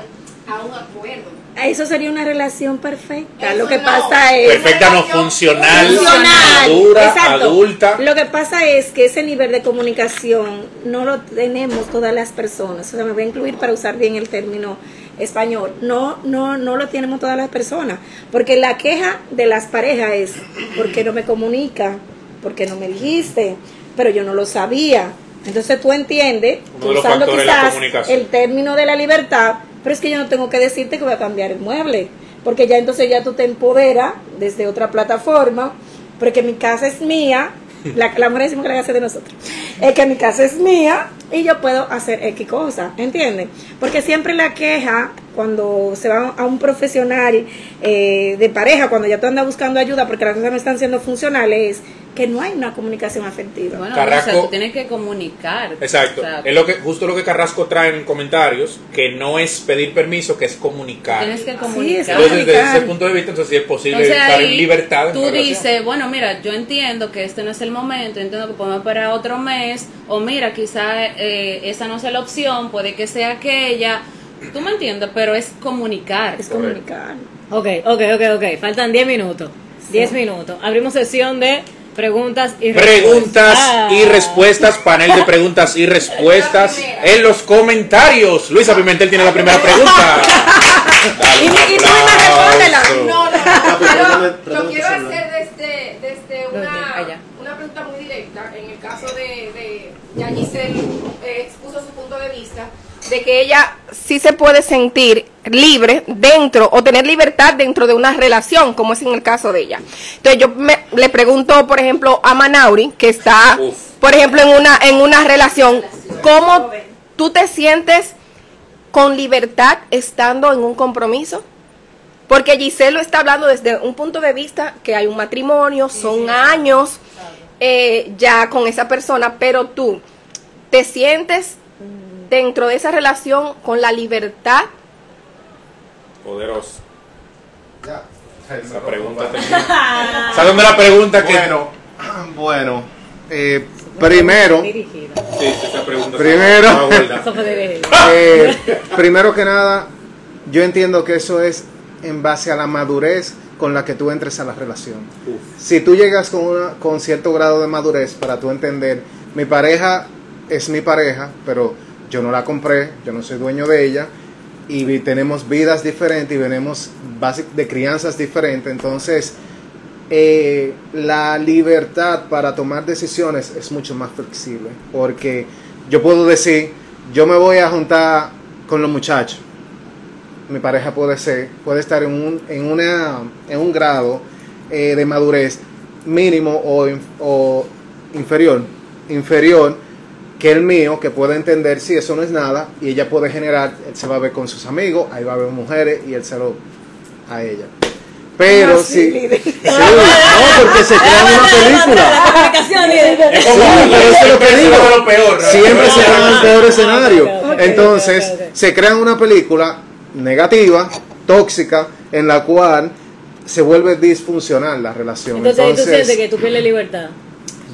a un acuerdo. Eso sería una relación perfecta. Eso Lo que no. pasa es... Perfecta, no funcional, Funcional, madura, exacto. adulta. Lo que pasa es que ese nivel de comunicación no lo tenemos todas las personas. O sea, me voy a incluir para usar bien el término español. No, no, no lo tenemos todas las personas. Porque la queja de las parejas es, ¿por qué no me comunica? ¿Por qué no me dijiste? Pero yo no lo sabía. Entonces tú entiendes, usando quizás el término de la libertad, pero es que yo no tengo que decirte que voy a cambiar el mueble, porque ya entonces ya tú te empoderas desde otra plataforma, porque mi casa es mía, la, la mujer decimos que la casa de nosotros, es que mi casa es mía y yo puedo hacer X cosa, ¿entienden? Porque siempre la queja cuando se va a un profesional eh, de pareja, cuando ya tú andas buscando ayuda porque las cosas no están siendo funcionales, es que no hay una comunicación afectiva. Bueno, Carrasco- o sea, tú tienes que comunicar. Exacto. O sea, es lo que, justo lo que Carrasco trae en comentarios, que no es pedir permiso, que es comunicar. tienes que es comunicar. Entonces, desde ese punto de vista, entonces sí es posible Entonces estar en libertad. en tú dices, bueno, mira, yo entiendo que este no es el momento, entiendo que podemos esperar otro mes, o mira, quizá eh, esa no sea la opción, puede que sea aquella, tú me entiendes, pero es comunicar. Es comunicar. Ok, ok, ok, ok. Faltan 10 minutos. 10 minutos. Abrimos sesión de preguntas y Preguntas Ah. y respuestas, panel de preguntas y respuestas en los comentarios. Luisa Pimentel tiene la primera pregunta. Dale Y- tú. No, no, no. Ah, Quiero- Lo hacer desde, una, pregunta muy directa. En el caso de, de ya Giselle eh, expuso su punto de vista de que ella sí se puede sentir libre dentro o tener libertad dentro de una relación, como es en el caso de ella. Entonces yo me- le pregunto, por ejemplo, a Manauri, que está, Uf. por ejemplo, en una, en una relación, ¿cómo tú te sientes con libertad estando en un compromiso? Porque Giselle lo está hablando desde un punto de vista que hay un matrimonio, son años eh, ya con esa persona, pero tú te sientes dentro de esa relación con la libertad. Poderoso. Ya. Esa pregunta termina. ¿Sabes dónde la pregunta que Bueno, bueno, eh, primero, Dirigida. Sí, esa pregunta Primero. eh, primero que nada, yo entiendo que eso es en base a la madurez con la que tú entres a la relación. Uf. Si tú llegas con, una, con cierto grado de madurez para tú entender, mi pareja es mi pareja, pero yo no la compré, yo no soy dueño de ella, y tenemos vidas diferentes y venimos de crianzas diferentes, entonces eh, la libertad para tomar decisiones es mucho más flexible, porque yo puedo decir, yo me voy a juntar con los muchachos, mi pareja puede ser, puede estar en un, en una, en un grado eh, de madurez mínimo o, o inferior, inferior que el mío, que puede entender si eso no es nada, y ella puede generar, él se va a ver con sus amigos, ahí va a ver mujeres y él se lo a ella. Pero Ah, sí, sí, sí, no, porque se crea una película. Es como- pero eso es lo que digo. lo peor, ¿no? Siempre se dan el peor escenario. Entonces, se crea una película negativa, tóxica, en la cual se vuelve disfuncional la relación. Entonces, ahí tú Entonces, sientes que tú pierdes libertad.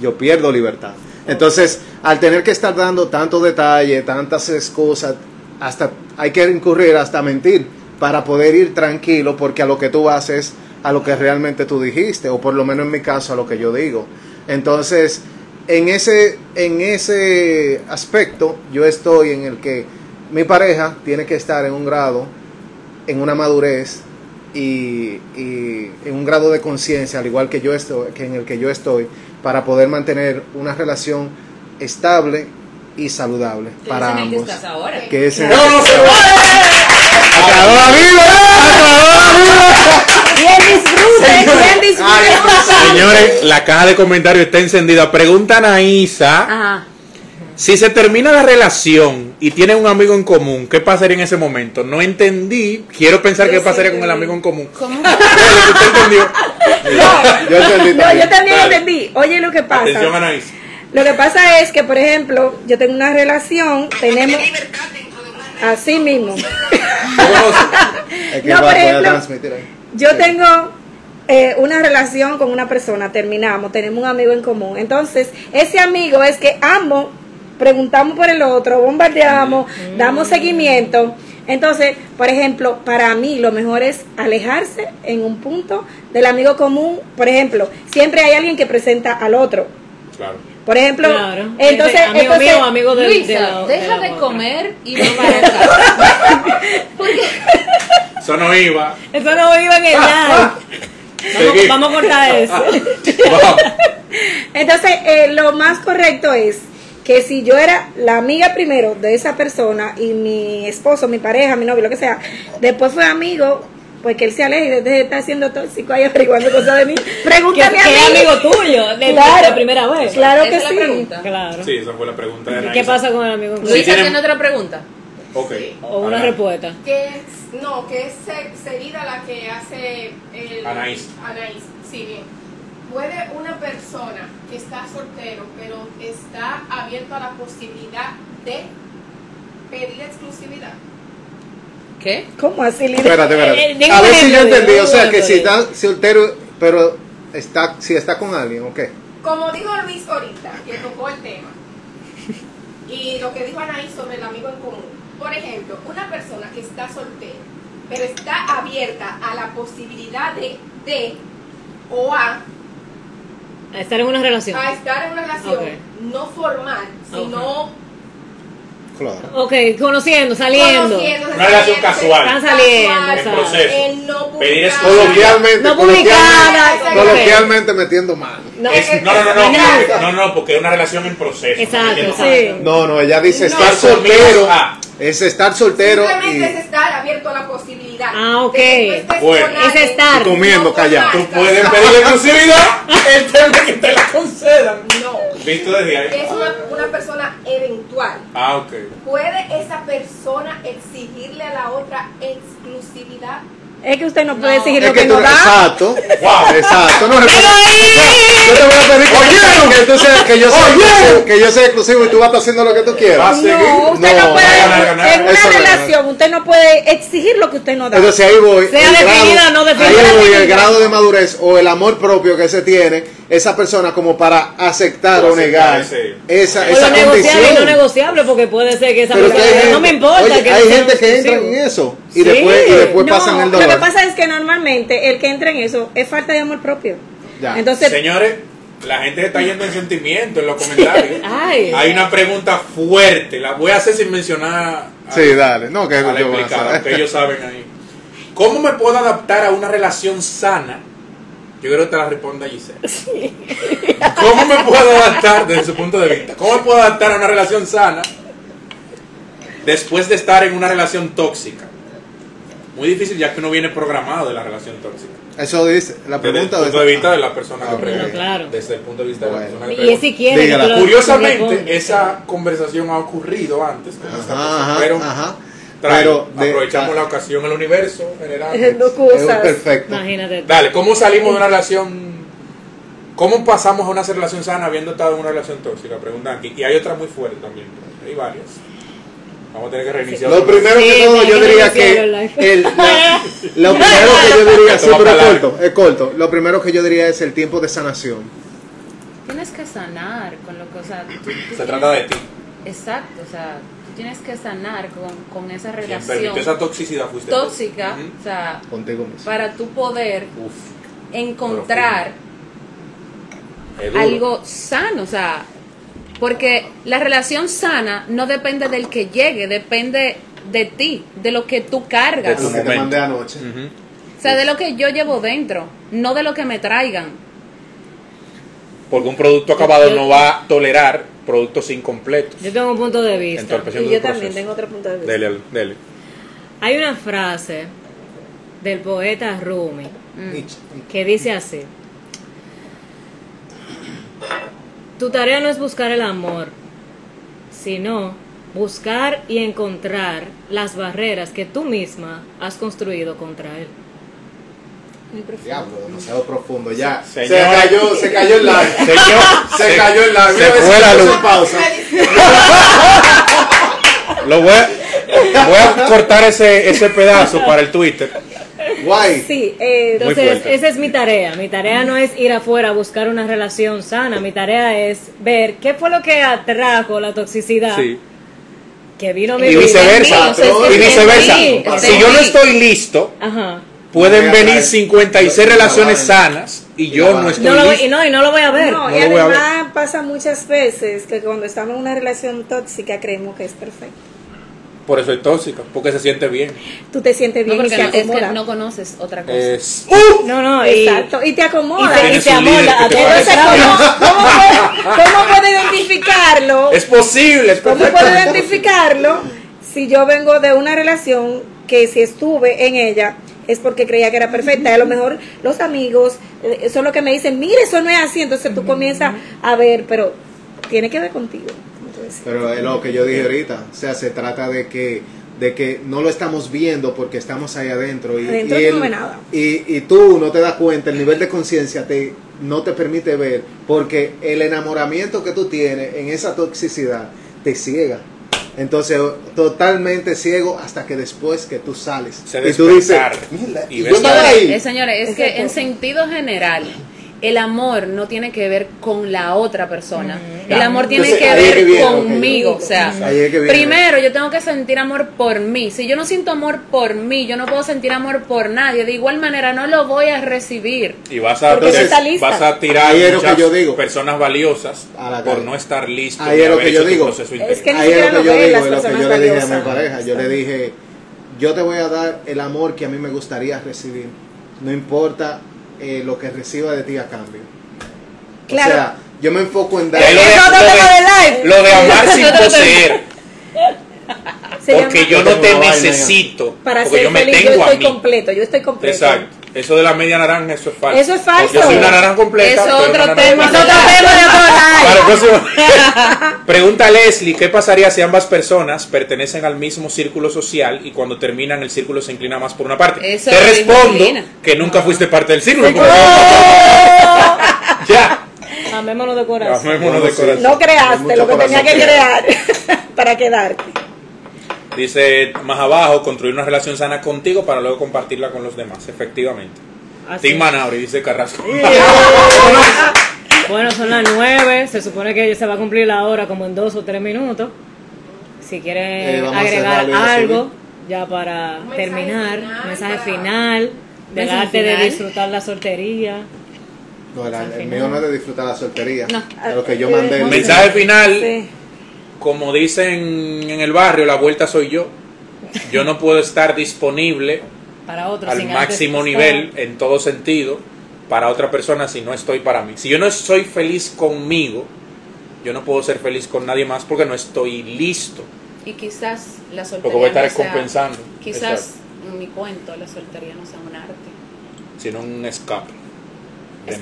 yo pierdo libertad. Entonces, al tener que estar dando tanto detalle, tantas excusas, hasta hay que incurrir hasta mentir para poder ir tranquilo, porque a lo que tú haces, a lo que realmente tú dijiste, o por lo menos en mi caso, a lo que yo digo. Entonces, en ese, en ese aspecto, yo estoy en el que mi pareja tiene que estar en un grado, en una madurez y, y en un grado de conciencia, al igual que yo estoy, que en el que yo estoy, para poder mantener una relación estable y saludable para es en el que ambos. estás ahora. Que es en No, no, se ¡Acabó la vida! ¡Acabó la vida! Bien disfrute, bien disfrute. Señores, la caja de comentarios está encendida. Preguntan a Isa Ajá. Si se termina la relación y tienen un amigo en común, ¿qué pasaría en ese momento? No entendí. Quiero pensar qué pasaría con el amigo en común. ¿Cómo? ¿Usted entendió? Yo entendí No, también. yo también Dale. entendí. Oye, lo que pasa. Atención, Anaís. Lo que pasa es que, por ejemplo, yo tengo una relación, tenemos. Así mismo. No, por ejemplo. Yo tengo eh, una relación con una persona, terminamos, tenemos un amigo en común. Entonces, ese amigo es que ambos preguntamos por el otro, bombardeamos, damos seguimiento. Entonces, por ejemplo, para mí lo mejor es alejarse en un punto del amigo común. Por ejemplo, siempre hay alguien que presenta al otro. Claro. Por ejemplo, Claro. entonces, amigo entonces- mío, amigo de, Luisa, de la- deja de comer y ven para acá. Porque Eso no iba. Eso no iba en el. Vamos, Seguí. vamos a cortar eso. Entonces, eh, lo más correcto es que si yo era la amiga primero de esa persona y mi esposo, mi pareja, mi novio, lo que sea, después fue amigo, pues que él se aleje y deje de estar siendo tóxico ahí averiguando cosas de mí. Pregúntame a que mí. es amigo tuyo, de, Claro. de primera vez. Claro esa que la sí. pregunta. Claro. Sí, esa fue la pregunta de ¿Y Anaís. qué pasa con el amigo? Sí, Luisa tienen- tiene otra pregunta. Ok. O una respuesta. Que es, no, que es Se- Serida la que hace el... Anaís. Anaís, sí, bien. Puede una persona que está soltero, pero está abierto a la posibilidad de pedir exclusividad. ¿Qué? ¿Cómo así, Lidia? Espérate, Eh, espérate. diga A ver si yo entendí. O sea, que si está soltero, pero está, si está con alguien, ¿ok? Como dijo Luis ahorita, que tocó el tema, y lo que dijo Anaí sobre el amigo en común. Por ejemplo, una persona que está soltera, pero está abierta a la posibilidad de, de o a, A estar en una relación. a estar en una relación no formal, sino Claro. Ok, conociendo, saliendo. Una relación casual. Están saliendo, casual, En proceso. no Pedir. Coloquialmente, No publicada. coloquialmente metiendo mano. No, Es- no, no, no, no, no, no, porque es una relación en proceso. Exacto, ¿no? exacto. No, no, ella dice No. estar soltero. Es estar soltero Simplemente es estar abierto a la posibilidad. Ah, ok. Bueno. Es estar. Comiendo callado. Tú puedes pedir exclusividad, el tema que te la concedan. No. Visto desde ahí. Es una, una persona eventual. Ah, ok. ¿Puede esa persona exigirle a la otra exclusividad? Es que usted no puede es lo que que tú, no da. exacto, Wow. exacto, no Pero recuerdo. ahí. Yo te voy a pedir que, tú seas, que yo sea, que yo sea exclusivo y tú vas a estar haciendo lo que tú quieras. No, usted no, No, puede, en una relación, usted no puede exigir lo que usted no da. Entonces ahí voy. Sea definida no definida. Ahí voy, el grado de madurez o el amor propio que se tiene esa persona como para aceptar o negar esa, esa negociable y no negociable, porque puede ser que esa persona no me importa. oye, que hay gente que entra exclusivo". en eso y Sí. después, y después no, pasan el lo que pasa es que normalmente el que entra en eso es falta de amor propio. Ya. Entonces, Señores, la gente se está yendo en sentimiento en los comentarios. Ay. Hay una pregunta fuerte, la voy a hacer sin mencionar a, Sí, dale. No, que a la yo voy a implicada, saber. que ellos saben ahí. ¿Cómo me puedo adaptar a una relación sana? Yo creo que te la responda Giselle. ¿Cómo me puedo adaptar desde su punto de vista? ¿Cómo me puedo adaptar a una relación sana después de estar en una relación tóxica? Muy difícil ya que uno viene programado de la relación tóxica. Eso dice la Desde el pregunta punto de vista de la persona Ah, que pregunta. Claro. Desde el punto de vista de la persona que Y pregunta. si quiere. Curiosamente, esa conversación ha ocurrido antes con esta persona, ajá, pero ajá. trae, Pero de- aprovechamos ah, la ocasión, el universo general. no cosas. perfecto. Imagínate. Dale, ¿cómo salimos de una relación? ¿Cómo pasamos a una relación sana habiendo estado en una relación tóxica? Preguntan aquí. Y hay otra muy fuerte también. Hay varias. Vamos a tener que reiniciar. Lo primero que todo, yo diría que el la- lo primero que yo diría, sí, pero es corto, es corto. Lo primero que yo diría es el tiempo de sanación. Tienes que sanar con lo que, o sea, tú- tú Se tienes- trata de ti. Exacto, o sea, tú tienes que sanar con, con esa relación permitió esa toxicidad fuiste tóxica, Ujú. o sea, Contigo mismo. para tú poder Uf, encontrar algo sano, o sea, porque la relación sana no depende del que llegue, depende de ti, de lo que tú De cargas, Lo tu que te mandé anoche. O sea, de lo que yo llevo dentro, no de lo que me traigan. Porque un producto acabado no va a tolerar productos incompletos. Yo tengo un punto de vista. Y yo también proceso. tengo otro punto de vista. Dele, dele. Hay una frase del poeta Rumi que dice así. Tu tarea no es buscar el amor, sino buscar y encontrar las barreras que tú misma has construido contra él. Diablo, demasiado profundo. Ya. Se Señor. cayó, se cayó el live. Señor, Se cayó el live. se fue la luz. pausa. Lo voy a, voy a cortar ese, ese pedazo para el Twitter. Guay. Sí, eh, Entonces, esa es mi tarea. Mi tarea no es ir afuera a buscar una relación sana. Mi tarea es ver qué fue lo que atrajo la toxicidad Sí. que vino mi Y vida. viceversa. Y viceversa. mí, Si yo no estoy listo, Ajá. pueden venir traer- 56 la relaciones sanas y yo no estoy No lo voy- listo. y no, y no lo voy a ver. no, no y lo voy a ver. además pasa muchas veces que cuando estamos en una relación tóxica creemos que es perfecto. Por eso es tóxica, porque se siente bien. Tú te sientes No, bien y porque te no, es que no conoces otra cosa. Es, No, no, y, Exacto, y te acomoda. y te, y te Entonces. ¿cómo, cómo identificarlo? es posible, es ¿Cómo puedo identificarlo si yo vengo de una relación que si estuve en ella es porque creía que era perfecta? A lo mejor los amigos eh, son los que me dicen, mire, eso no es así. Entonces tú comienzas a ver, pero tiene que ver contigo. Pero es lo que yo dije ahorita. O sea, se trata de que de que no lo estamos viendo porque estamos ahí adentro y, Adentro y, tú no ves nada. y, y tú no te das cuenta, el nivel de conciencia te no te permite ver porque el enamoramiento que tú tienes en esa toxicidad te ciega. Entonces, totalmente ciego hasta que después que tú sales. Se y tú dices, despertar. "Mierda, Y y ves ahí. Eh, señores, es que en sentido general, el amor no tiene que ver con la otra persona. El amor tiene Entonces, que ver que viene, conmigo. O sea, viene. primero yo tengo que sentir amor por mí. Si yo no siento amor por mí, yo no puedo sentir amor por nadie. De igual manera, no lo voy a recibir. Y vas a, entonces, está lista. vas a tirar Ahí es lo que yo digo. personas valiosas A la por no estar listo Ahí es lo que yo digo. Es que ni Ahí es siquiera lo que yo digo, lo que yo le dije a mi pareja. Yo le dije, yo te voy a dar el amor que a mí me gustaría recibir. No importa eh, lo que reciba de ti a cambio. Claro. O sea, yo me enfoco en dar... Lo lo. Lo de amar sin poseer. Se Porque yo no te necesito. para porque ser yo me feliz, tengo yo a estoy mí. completo, yo estoy completo. Exacto. Eso de la media naranja, eso es falso. Eso es falso. Yo soy una naranja completa. Es otro tema. Es otro tema de otro live. Para el próximo. Pregunta a Leslie, ¿qué pasaría si ambas personas pertenecen al mismo círculo social y cuando terminan el círculo se inclina más por una parte? Eso Te respondo que nunca fuiste parte del círculo. Oh, ya. Amémonos de corazón. Amémonos de corazón. no creaste lo que tenía que crear para quedarte. Dice más abajo, construir una relación sana contigo para luego compartirla con los demás. Efectivamente. Así. Tim Manauri, dice Carrasco. Bueno, son las nueve. Se supone que se va a cumplir la hora como en dos o tres minutos. Si quieren Eh, agregar algo, ya para mensaje terminar, final mensaje para- final, del arte de disfrutar la soltería. No, el, mío no es de disfrutar la soltería. No. Lo que yo mandé. Mensaje final, Sí. Como dicen en el barrio, la vuelta soy yo. Yo no puedo estar disponible Para otros. al máximo nivel en todo sentido para otra persona si no estoy para mí. Si yo no soy feliz conmigo, yo no puedo ser feliz con nadie más porque no estoy listo. Y quizás la soltería. Porque voy a estar no sea- compensando. Quizás Exacto. en mi cuento la soltería no sea un arte. Sino un escape. Mí.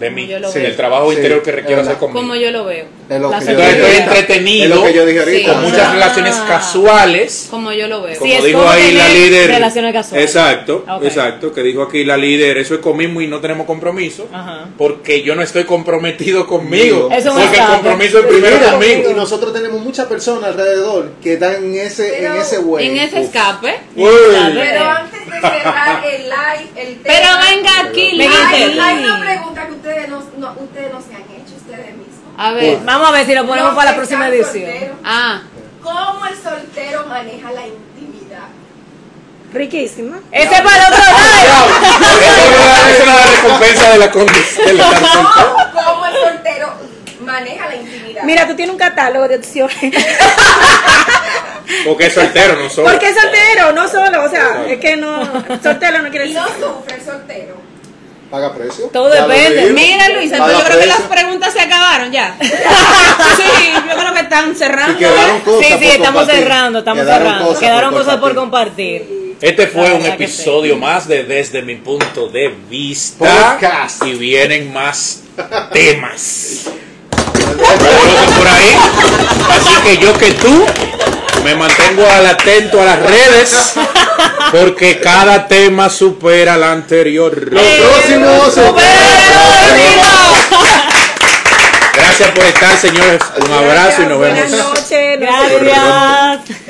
De mí. Sí, el trabajo Sí, interior que requiero hacer conmigo. Como yo lo veo. Es lo La que yo Entonces estoy entretenido. Es lo que yo dije ahorita. Con muchas Ah. relaciones casuales. Como yo lo veo. Como dijo ahí la líder. relaciones casuales. Exacto, Ok. exacto. Que dijo aquí la líder, eso es conmigo y no tenemos compromiso. Ajá. Porque yo no estoy comprometido conmigo. Eso porque el compromiso es primero Mira, conmigo. Y nosotros tenemos muchas personas alrededor que están en ese, Pero- en ese güey. En ese escape. Uy. Pero antes de cerrar el live, el tema. Pero venga aquí, Venga, Hay, Lili. hay una pregunta que ustedes no, no- ustedes no se han hecho ustedes mismos. A ver. Vamos a ver si lo ponemos para la próxima edición. solteros, Ah, ¿Cómo el soltero maneja la intimidad? Riquísima. Ese es para otro. Esa es la recompensa de la condición. soltero. ¿Cómo, el soltero maneja la intimidad? Mira, tú tienes un catálogo de opciones. Porque es soltero, no solo. Porque es soltero, no solo. O sea, es que no. Soltero no quiere y decir. no sufre el soltero. Paga precio. Todo Ya depende. mira Luisa, Paga yo creo que las preguntas se acabaron ya. sí, yo creo que están Y cerrando. quedaron cosas Sí, sí, por estamos compartir. cerrando, estamos Quedaron cerrando. cosas Quedaron por cosas por compartir. Este fue un episodio más de Desde mi punto de vista. Podcast. Y vienen más temas. Por ahí. Así que yo que tú me mantengo al atento a las redes. Porque cada tema supera al anterior. Los próximos. Gracias por estar, señores. Un abrazo y nos Buenas vemos. noches. nos Gracias.